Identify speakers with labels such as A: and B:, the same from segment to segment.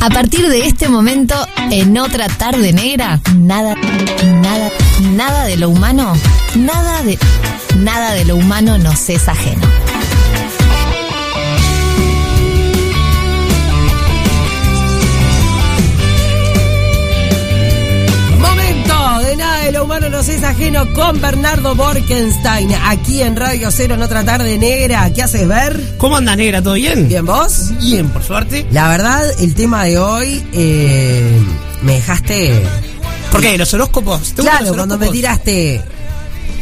A: A partir de este momento, en otra tarde negra, nada, nada, nada de lo humano, nada de, nada de lo humano nos es ajeno.
B: De nada de lo humano nos es ajeno con Bernardo Borkenstein aquí en Radio Cero en otra tarde negra. ¿Qué haces ver?
C: ¿Cómo anda, negra? ¿Todo bien?
B: Bien, vos.
C: Bien, por suerte.
B: La verdad, el tema de hoy eh, me dejaste.
C: ¿Por qué? ¿Los horóscopos? ¿Te
B: Claro,
C: los
B: cuando me tiraste.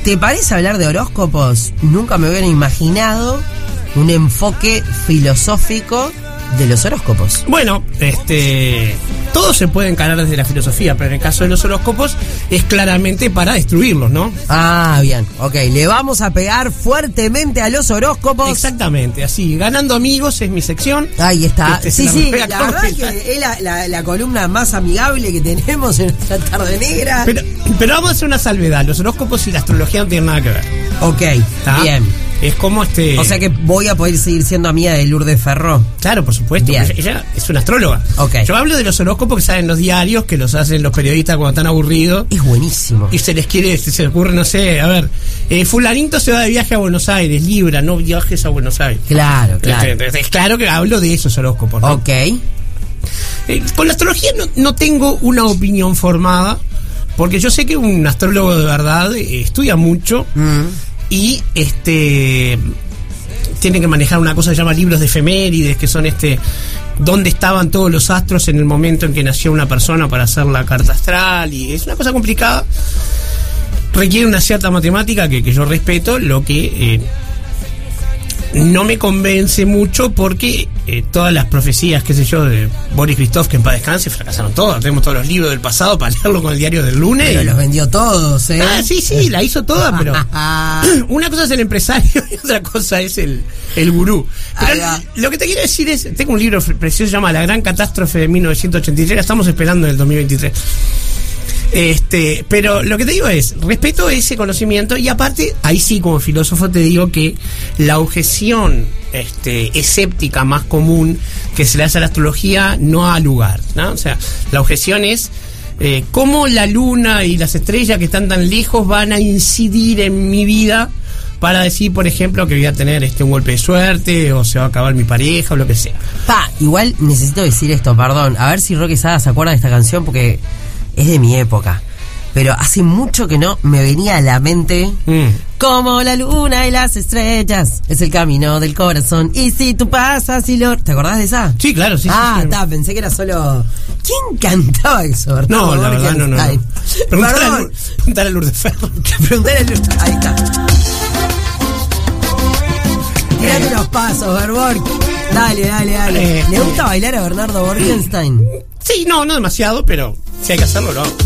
B: ¿Te parece hablar de horóscopos? Nunca me hubiera imaginado un enfoque filosófico de los horóscopos.
C: Bueno, este. Todo se puede encarar desde la filosofía, pero en el caso de los horóscopos es claramente para destruirlos, ¿no?
B: Ah, bien. Ok, le vamos a pegar fuertemente a los horóscopos.
C: Exactamente, así. Ganando amigos es mi sección.
B: Ahí está.
C: Este,
B: sí,
C: se
B: sí, la
C: con
B: verdad
C: el-
B: que es la, la- la columna más amigable que tenemos en esta tarde negra.
C: Pero, pero vamos a hacer una salvedad. Los horóscopos y la astrología no tienen nada que ver.
B: ok,
C: ¿está?
B: bien.
C: Es como este.
B: O sea que voy a poder seguir siendo amiga de Lourdes Ferro.
C: Claro, por supuesto. Ella, ella es una astróloga.
B: Ok.
C: Yo hablo de los horóscopos que salen en los diarios, que los hacen los periodistas cuando están aburridos.
B: Es buenísimo.
C: Y se les quiere, se les ocurre, no sé, a ver, eh, fulanito se va de viaje a Buenos Aires, Libra, no viajes a Buenos Aires.
B: Claro, claro.
C: Es, es claro que hablo de esos horóscopos. ¿no?
B: Ok.
C: Eh, con la astrología no, no tengo una opinión formada, porque yo sé que un astrólogo de verdad eh, estudia mucho
B: Mm.
C: Y este tiene que manejar una cosa que se llama libros de efemérides, que son este dónde estaban todos los astros en el momento en que nació una persona para hacer la carta astral y es una cosa complicada. Requiere una cierta matemática que, que yo respeto, lo que eh, no me convence mucho porque eh, todas las profecías, qué sé yo, de Boris Christoph, que en paz descanse, fracasaron todas. Tenemos todos los libros del pasado para leerlo con el diario del lunes.
B: Pero
C: y-
B: los vendió todos, ¿eh?
C: Ah, sí, sí, la hizo toda, pero una cosa es el empresario y otra cosa es el, el gurú. Pero lo que te quiero decir es, tengo un libro precioso, se llama La Gran Catástrofe de 1983, la estamos esperando en el 2023. Este, pero lo que te digo es, respeto ese conocimiento y aparte, ahí sí como filósofo te digo que la objeción este, escéptica más común que se le hace a la astrología no ha lugar, ¿no? O sea, la objeción es eh, cómo la luna y las estrellas que están tan lejos van a incidir en mi vida para decir, por ejemplo, que voy a tener este un golpe de suerte o se va a acabar mi pareja o lo que sea.
B: Pa, igual necesito decir esto, perdón. A ver si Roque Sada se acuerda de esta canción porque es de mi época. Pero hace mucho que no me venía a la mente
C: Mm.
B: como la luna y las estrellas. Es el camino del corazón. Y si tú pasas y lo. ¿Te acordás de esa?
C: Sí, claro, sí.
B: ah,
C: sí.
B: está, pensé que era solo. ¿Quién cantaba eso?
C: No, la verdad, no, no. no. Preguntale a. Lourdes- preguntale a Lourdes Ferro.
B: Preguntale a- Ahí está. Tirate los pasos, Berborg. Dale, dale, dale.
C: Eh,
B: ¿Le gusta bailar a Bernardo Borgenstein?
C: Sí, no, no demasiado, pero si hay que hacerlo, lo hago.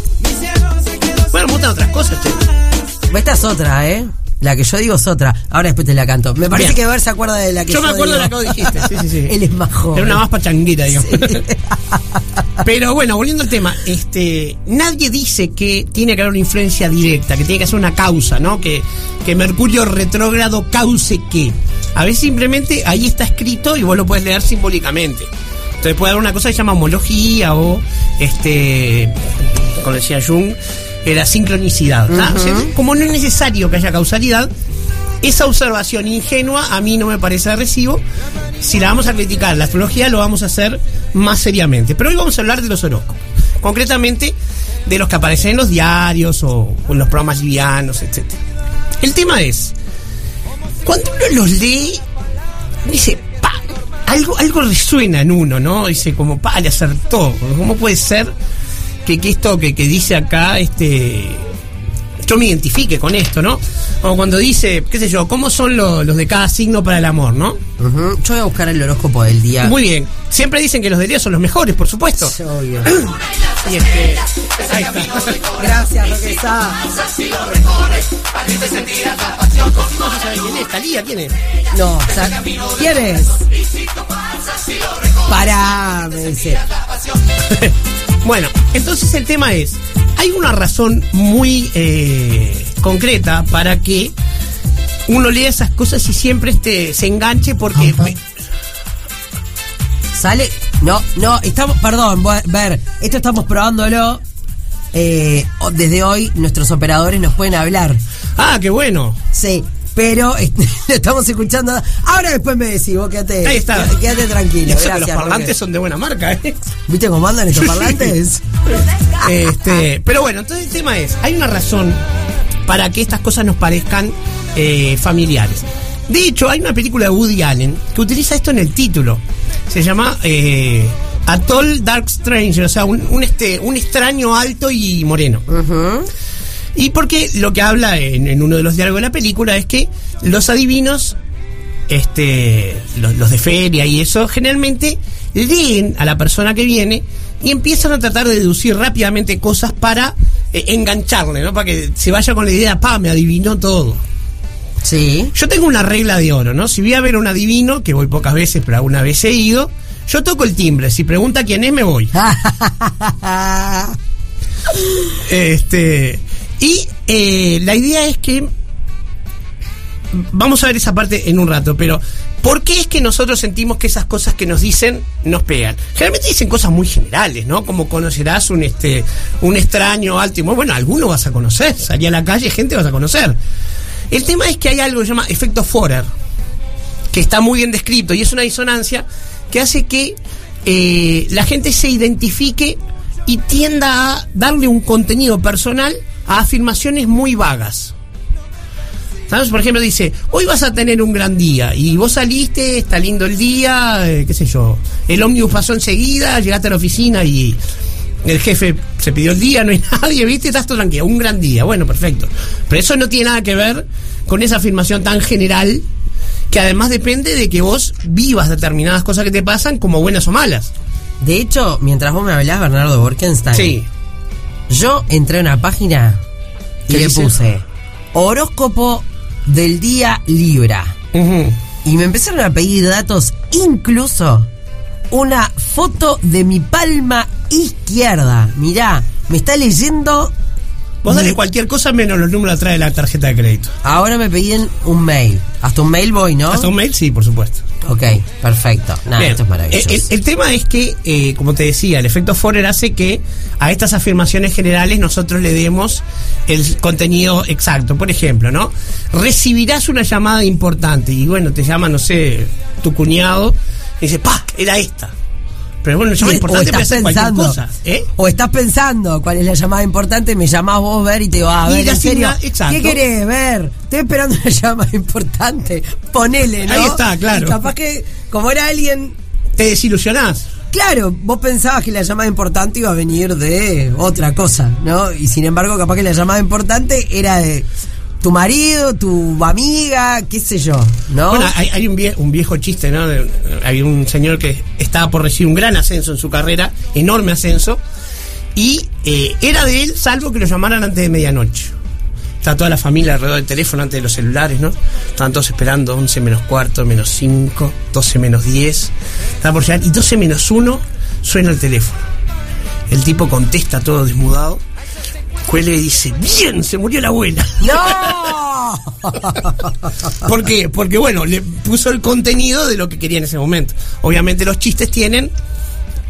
C: Bueno, me gustan otras cosas, che.
B: Esta es otra, ¿eh? La que yo digo es otra. Ahora después te la canto. Me parece
C: Bien.
B: que Ver se acuerda de la que yo
C: Yo me acuerdo de la que vos dijiste, sí, sí, sí.
B: Él es más joven.
C: Era una más pachanguita, digamos. Pero bueno, volviendo al tema, este, nadie dice que tiene que haber una influencia directa, que tiene que ser una causa, ¿no? Que, que Mercurio retrógrado cause qué. A veces simplemente ahí está escrito y vos lo puedes leer simbólicamente. Entonces puede haber una cosa que se llama homología o, este, como decía Jung, era sincronicidad. ¿tá? O sea, como no es necesario que haya causalidad, esa observación ingenua a mí no me parece de recibo. Si la vamos a criticar, la astrología lo vamos a hacer más seriamente. Pero hoy vamos a hablar de los horóscopos. Concretamente de los que aparecen en los diarios o, en los programas livianos, etc. El tema es, cuando uno los lee, dice, algo, algo resuena en uno, ¿no? Dice como, pa, le acertó. ¿Cómo puede ser que, que esto que, que dice acá, este yo me identifique con esto, ¿no? O cuando dice, qué sé yo, ¿cómo son lo- los de cada signo para el amor, ¿no?
B: Yo voy a buscar el horóscopo del día.
C: Muy bien. Siempre dicen que los de día son los mejores, por supuesto.
B: Obvio.
C: Y ahí está.
B: Gracias, Roque Sada.
C: No se sabe quién es, Talía, ¿quién es?
B: No, o sea, ¿quién es? Pará, me dice.
C: Bueno, entonces el tema es, hay una razón muy eh, concreta para que uno lea esas cosas y siempre este, se enganche porque...
B: Ajá. Sale. No, no, estamos, perdón, ver, esto estamos probándolo. Eh, desde hoy nuestros operadores nos pueden hablar.
C: Ah, qué bueno.
B: Sí, pero este, lo estamos escuchando. Ahora después me decís, vos quédate,
C: Ahí está.
B: quédate tranquilo. Gracias,
C: los parlantes
B: Roque.
C: son de buena marca, ¿eh?
B: ¿Viste cómo andan estos parlantes?
C: Este, pero bueno, entonces el tema es, hay una razón para que estas cosas nos parezcan eh, familiares. De hecho, hay una película de Woody Allen que utiliza esto en el título. Se llama eh, Atoll Dark Stranger, o sea, un, un, este, un extraño alto y moreno. Y porque lo que habla en, en uno de los diálogos de la película es que los adivinos, este, los, los de feria y eso, generalmente leen a la persona que viene y empiezan a tratar de deducir rápidamente cosas para eh, engancharle, ¿no? Para que se vaya con la idea, pa, me adivinó todo.
B: Sí.
C: Yo tengo una regla de oro, ¿no? Si voy a ver a un adivino, que voy pocas veces, pero alguna vez he ido, yo toco el timbre. Si pregunta quién es, me voy. Este. Y eh, la idea es que. Vamos a ver esa parte en un rato, pero ¿por qué es que nosotros sentimos que esas cosas que nos dicen nos pegan? Generalmente dicen cosas muy generales, ¿no? Como conocerás un este un extraño alto y bueno, alguno vas a conocer, salí a la calle, gente vas a conocer. El tema es que hay algo que se llama efecto Forer, que está muy bien descrito y es una disonancia que hace que eh, la gente se identifique y tienda a darle un contenido personal a afirmaciones muy vagas. Por ejemplo, dice, hoy vas a tener un gran día y vos saliste, está lindo el día, eh, qué sé yo, el ómnibus pasó enseguida, llegaste a la oficina y el jefe se pidió el día, no hay nadie, ¿viste? Estás todo tranquilo, un gran día, bueno, perfecto. Pero eso no tiene nada que ver con esa afirmación tan general que además depende de que vos vivas determinadas cosas que te pasan como buenas o malas.
B: De hecho, mientras vos me hablás, Bernardo Borkenstein,
C: Sí.
B: yo entré a una página y
C: ¿Qué
B: le
C: dice?
B: puse horóscopo del día Libra. Y me empezaron a pedir datos, incluso una foto de mi palma izquierda. Mirá, me está leyendo.
C: Vos dale
B: mi-
C: cualquier cosa menos los números atrás de la tarjeta de crédito.
B: Ahora me pedían un mail. Hasta un mail voy, ¿no?
C: ¿Hasta un mail? Sí, por supuesto.
B: Ok, perfecto. Nada,
C: Bien.
B: esto es maravilloso.
C: El, el- el tema es que, eh, como te decía, el efecto Forer hace que a estas afirmaciones generales nosotros le demos el contenido exacto. Por ejemplo, ¿no? Recibirás una llamada importante y bueno, te llama, no sé, tu cuñado y dice, ¡pa! Era esta. Pero bueno, llamada
B: o estás pensando,
C: cosa. ¿eh?
B: o estás pensando cuál es la llamada importante, me llamás vos ver y te va a
C: Y
B: ver en serio.
C: exacto.
B: ¿Qué querés ver? Estoy esperando una llamada importante. Ponele, ¿no?
C: Ahí está, claro.
B: Y capaz que, como era alguien
C: Te desilusionás.
B: Claro, vos pensabas que la llamada importante iba a venir de otra cosa, ¿no? Y sin embargo, capaz que la llamada importante era de tu marido, tu amiga, qué sé yo, ¿no?
C: Bueno, hay, hay un, un viejo chiste, ¿no? Hay un señor que estaba por recibir un gran ascenso en su carrera, enorme ascenso, y eh, era de él, salvo que lo llamaran antes de medianoche. Está toda la familia alrededor del teléfono, antes de los celulares, ¿no? Estaban todos esperando 11 menos cuarto, menos 5, 12 menos 10. Estaba por llegar, y 12 menos 1 suena el teléfono. El tipo contesta todo desmudado. Cuelga y dice, bien, se murió la abuela.
B: ¡No!
C: ¿Por qué? Porque, bueno, le puso el contenido de lo que quería en ese momento. Obviamente los chistes tienen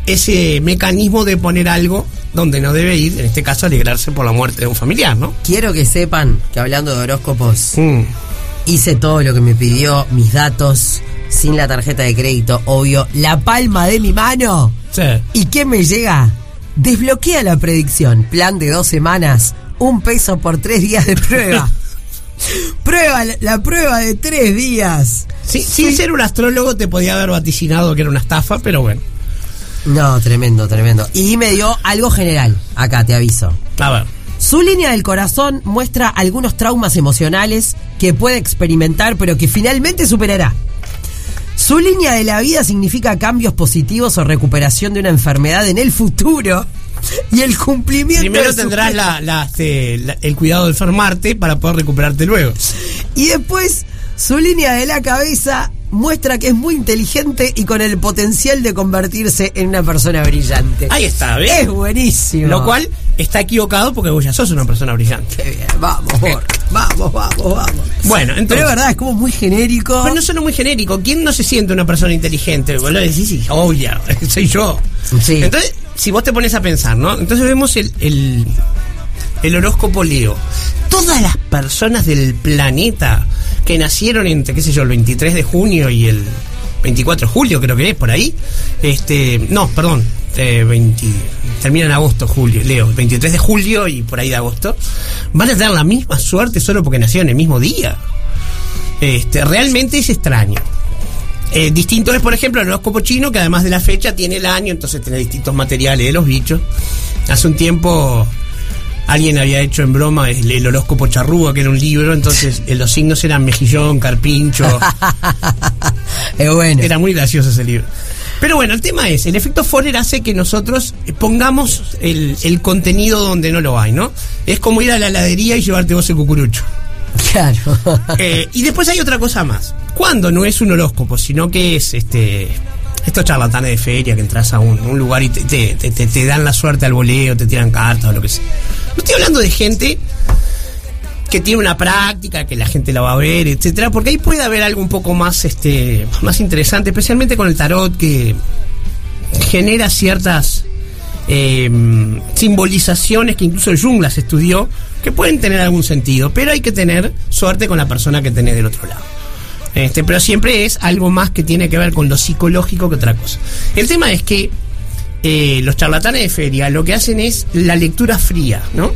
C: ese mecanismo de poner algo donde no debe ir, en este caso alegrarse por la muerte de un familiar, ¿no?
B: Quiero que sepan que hablando de horóscopos,
C: Mm.
B: hice todo lo que me pidió, mis datos, sin la tarjeta de crédito, obvio, la palma de mi mano.
C: Sí.
B: ¿Y qué me llega? Desbloquea la predicción. Plan de dos semanas. Un peso por tres días de prueba. prueba, la, prueba de tres días.
C: Sí, Sin ser un astrólogo te podía haber vaticinado que era una estafa, pero bueno.
B: No, tremendo, tremendo. Y me dio algo general. Acá te aviso.
C: A ver.
B: Su línea del corazón muestra algunos traumas emocionales que puede experimentar, pero que finalmente superará. Su línea de la vida significa cambios positivos o recuperación de una enfermedad en el futuro. Y el cumplimiento
C: Primero tendrás la, la, este, la- el cuidado de enfermarte para poder recuperarte luego.
B: Y después, su línea de la cabeza muestra que es muy inteligente y con el potencial de convertirse en una persona brillante.
C: Ahí está, ¿ves?
B: Es buenísimo.
C: Lo cual está equivocado porque vos ya sos una persona brillante.
B: Qué bien, vamos, Borg, vamos, vamos, vamos.
C: Bueno,
B: Pero
C: entonces.
B: es verdad, es como muy genérico.
C: Pero no solo muy genérico. ¿Quién no se siente una persona inteligente? Vos lo decís, sí, obvio, soy yo.
B: Sí.
C: Entonces, si vos te pones a pensar, ¿no? Entonces vemos el, el, el horóscopo Leo. Todas las personas del planeta que nacieron entre, qué sé yo, el 23 de junio y el 24 de julio, creo que es, por ahí. Este, no, perdón. Eh, 20 termina en agosto, julio, Leo, 23 de julio y por ahí de agosto, van a tener la misma suerte solo porque nacieron el mismo día. Este, realmente es extraño. Eh, distinto es, por ejemplo, el horóscopo chino, que además de la fecha tiene el año, entonces tiene distintos materiales de los bichos. Hace un tiempo alguien había hecho en broma el, el horóscopo charrúa, que era un libro, entonces eh, los signos eran mejillón, carpincho.
B: Bueno.
C: Era muy gracioso ese libro. Pero bueno, el tema es, el efecto Forer hace que nosotros pongamos el, el contenido donde no lo hay, ¿no? Es como ir a la heladería y llevarte vos el cucurucho.
B: Claro.
C: Eh, y después hay otra cosa más. Cuando no es un horóscopo, sino que es este estos charlatanes de feria que entras a un, un lugar y te, te- te- te- te dan la suerte al voleo, te tiran cartas o lo que sea. No estoy hablando de gente que tiene una práctica, que la gente la va a ver, etcétera, porque ahí puede haber algo un poco más este más interesante, especialmente con el tarot que genera ciertas eh, simbolizaciones que incluso Jung las estudió, que pueden tener algún sentido, pero hay que tener suerte con la persona que tenés del otro lado. Este, pero siempre es algo más que tiene que ver con lo psicológico que otra cosa. El tema es que eh, los charlatanes de feria lo que hacen es la lectura fría, ¿no?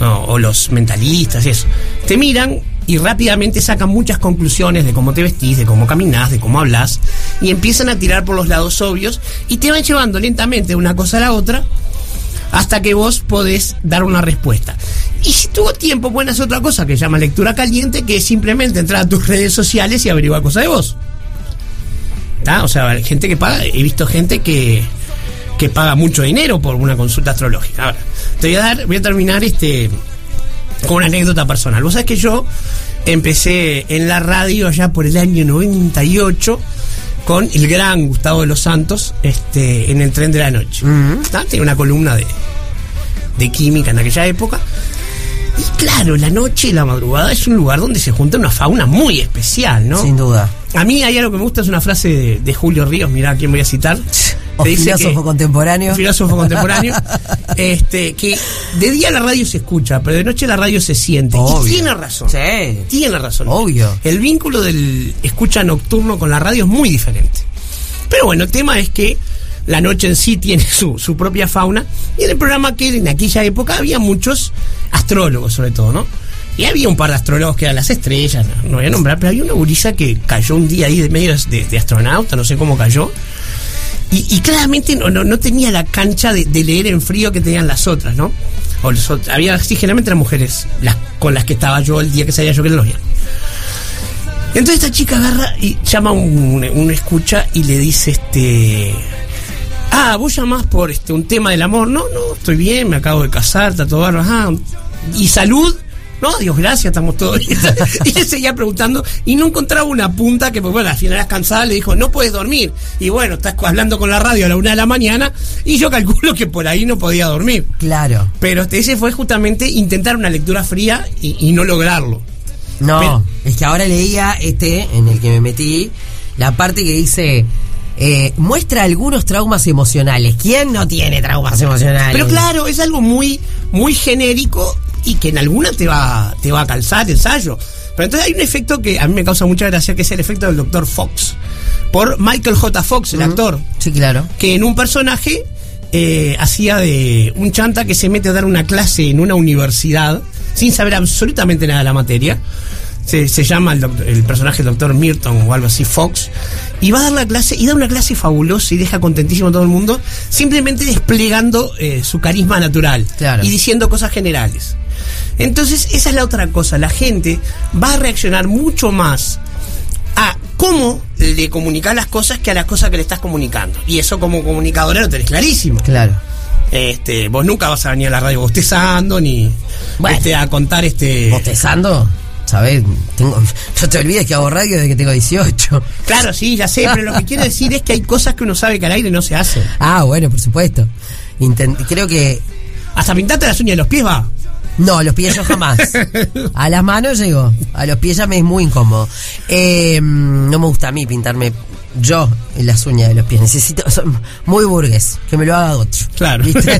C: O, los mentalistas, eso. Te miran y rápidamente sacan muchas conclusiones de cómo te vestís, de cómo caminás, de cómo hablas, y empiezan a tirar por los lados obvios y te van llevando lentamente de una cosa a la otra hasta que vos podés dar una respuesta. Y si tuvo tiempo, pueden hacer otra cosa que se llama lectura caliente, que es simplemente entrar a tus redes sociales y averiguar cosas de vos. O sea, gente que paga, he visto gente que, que paga mucho dinero por una consulta astrológica. Ahora, te voy a dar, voy a terminar este con una anécdota personal. Vos sabés que yo empecé en la radio allá por el año 98 con el gran Gustavo de los Santos este, en el tren de la noche. ¿Tá? Tenía una columna de, de química en aquella época. Y claro, la noche y la madrugada es un lugar donde se junta una fauna muy especial, ¿no?
B: Sin duda.
C: A mí hay algo que me gusta, es una frase de, de Julio Ríos, mirá a quién voy a citar.
B: O
C: dice
B: filósofo
C: que-
B: contemporáneo.
C: filósofo contemporáneo, este, que de día la radio se escucha, pero de noche la radio se siente.
B: Obvio.
C: Y tiene razón.
B: Sí.
C: Tiene razón.
B: Obvio.
C: El vínculo del escucha nocturno con la radio es muy diferente. Pero bueno, el tema es que la noche en sí tiene su, su propia fauna. Y en el programa que en aquella época había muchos astrólogos, sobre todo, ¿no? Y había un par de astrólogos que eran las estrellas, no, no voy a nombrar, pero había una gurisa que cayó un día ahí de medio de, de astronauta, no sé cómo cayó. Y, y claramente no, no, no tenía la cancha de, leer en frío que tenían las otras, ¿no? O los había, sí, generalmente eran mujeres las con las que estaba yo el día que salía yo que los viernes. Entonces esta chica agarra y llama a un, escucha y le dice este ah, vos llamás por este un tema del amor, no, no, estoy bien, me acabo de casar, está todo bárbaro, ajá, y salud, no, Dios gracias, estamos todos bien. y le seguía preguntando y no encontraba una punta que, pues bueno, al final eras cansada, le dijo, no puedes dormir. Y bueno, estás hablando con la radio a la una de la mañana y yo calculo que por ahí no podía dormir.
B: Claro.
C: Pero este, ese fue justamente intentar una lectura fría y, y no lograrlo.
B: No,
C: Pero-
B: es que ahora leía este en el que me metí, la parte que dice, eh, muestra algunos traumas emocionales. ¿Quién no tiene traumas emocionales?
C: Pero claro, es algo muy, muy genérico y que en alguna te va, te va a calzar el ensayo. Pero entonces hay un efecto que a mí me causa mucha gracia, que es el efecto del Dr. Fox. Por Michael J. Fox, el actor,
B: Sí, claro.
C: que en un personaje eh, hacía de un chanta que se mete a dar una clase en una universidad sin saber absolutamente nada de la materia. Se, se llama el, doc- el personaje doctor Milton o algo así, Fox, y va a dar la clase, y da una clase fabulosa y deja contentísimo a todo el mundo, simplemente desplegando eh, su carisma natural
B: Claro.
C: y diciendo cosas generales. Entonces, esa es la otra cosa, la gente va a reaccionar mucho más a cómo le comunicar las cosas que a las cosas que le estás comunicando. Y eso como comunicadora lo tenés clarísimo.
B: Claro.
C: Este, vos nunca vas a venir a la radio bostezando ni
B: Bueno.
C: este, a contar este.
B: ¿Bostezando? ¿Sabes? Tengo, no te olvides que hago radio desde que tengo 18.
C: Claro, sí, ya sé, pero lo que quiero decir es que hay cosas que uno sabe que al aire no se hacen.
B: Ah, bueno, por supuesto. Intent- creo que
C: Hasta pintarte las uñas de los pies va.
B: No, los pies yo jamás. A las manos llego. A los pies ya me es muy incómodo. Eh, no me gusta a mí pintarme yo en las uñas de los pies. Necesito. Muy burgués. Que me lo haga otro.
C: Claro.
B: ¿Viste?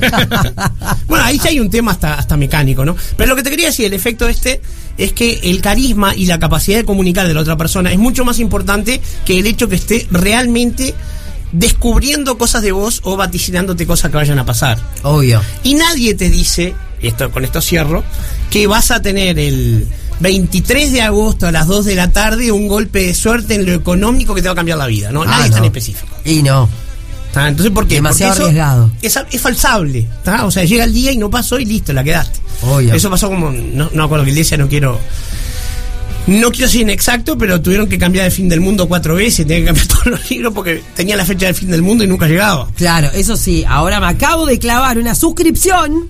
C: bueno, ahí ya hay un tema hasta, hasta mecánico, ¿no? Pero lo que te quería decir, el efecto este, es que el carisma y la capacidad de comunicar de la otra persona es mucho más importante que el hecho que esté realmente descubriendo cosas de vos o vaticinándote cosas que vayan a pasar.
B: Obvio.
C: Y nadie te dice, y esto con esto cierro, que vas a tener el 23 de agosto a las 2 de la tarde un golpe de suerte en lo económico que te va a cambiar la vida, ¿no?
B: Ah,
C: nadie es tan específico.
B: Y no.
C: ¿tá? Entonces, ¿por qué?
B: Demasiado
C: Porque
B: arriesgado.
C: Es, es falsable. ¿tá? O sea, llega el día y no pasó y listo, la quedaste.
B: Obvio.
C: Eso pasó como, no, no acuerdo que iglesia, no quiero... No quiero ser inexacto, pero tuvieron que cambiar el fin del mundo cuatro veces, tenían que cambiar todos los libros porque tenía la fecha del fin del mundo y nunca llegaba.
B: Claro, eso sí. Ahora me acabo de clavar una suscripción.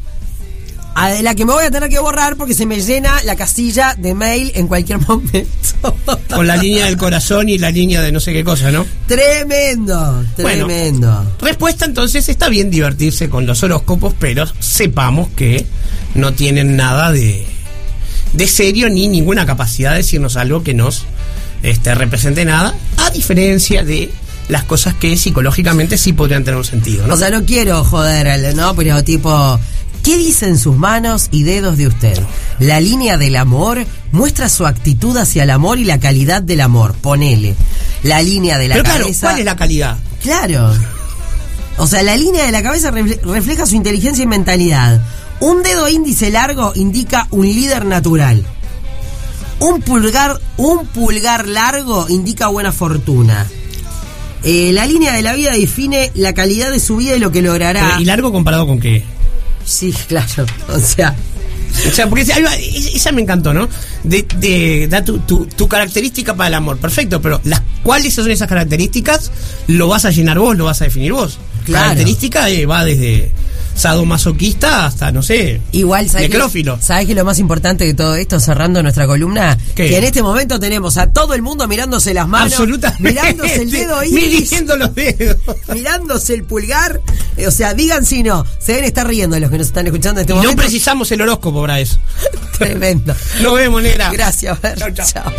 B: A de la que me voy a tener que borrar porque se me llena la casilla de mail en cualquier momento.
C: Con la línea del corazón y la línea de no sé qué cosa, ¿no?
B: Tremendo,
C: Bueno.
B: tremendo.
C: Respuesta entonces, está bien divertirse con los horóscopos, pero sepamos que no tienen nada de, de serio ni ninguna capacidad de decirnos algo que nos este, represente nada, a diferencia de las cosas que psicológicamente sí podrían tener un sentido, ¿no?
B: O sea, no quiero joder, al- ¿no? Pero tipo, ¿qué dicen sus manos y dedos de usted? La línea del amor muestra su actitud hacia el amor y la calidad del amor. Ponele. La línea de la
C: pero claro,
B: cabeza.
C: ¿cuál es la calidad?
B: Claro. O sea, la línea de la cabeza refle- refleja su inteligencia y mentalidad. Un dedo índice largo indica un líder natural. Un pulgar, un pulgar largo indica buena fortuna. Eh, la línea de la vida define la calidad de su vida y lo que logrará.
C: ¿Y largo comparado con qué?
B: Sí, claro. O sea,
C: O sea, porque esa me encantó, ¿no? De, de- da tu, tu, tu característica para el amor, perfecto, pero las cuáles son esas características lo vas a llenar vos, lo vas a definir vos.
B: Claro.
C: Característica eh, va desde sadomasoquista hasta, no sé,
B: igual sabes que,
C: necrófilo.
B: ¿sabés que lo más importante de todo esto, cerrando nuestra columna?
C: ¿Qué?
B: Que en este momento tenemos a todo el mundo mirándose las manos,
C: Absolutamente.
B: mirándose el dedo.
C: Midiendo los dedos.
B: mirándose el pulgar. eh, O sea, digan si no. Se deben estar riendo los que nos están escuchando en este
C: Y no
B: momento.
C: precisamos el horóscopo para eso.
B: Tremendo.
C: Nos vemos, negra.
B: Gracias, Fer.
C: Chau, chau.
B: Chao.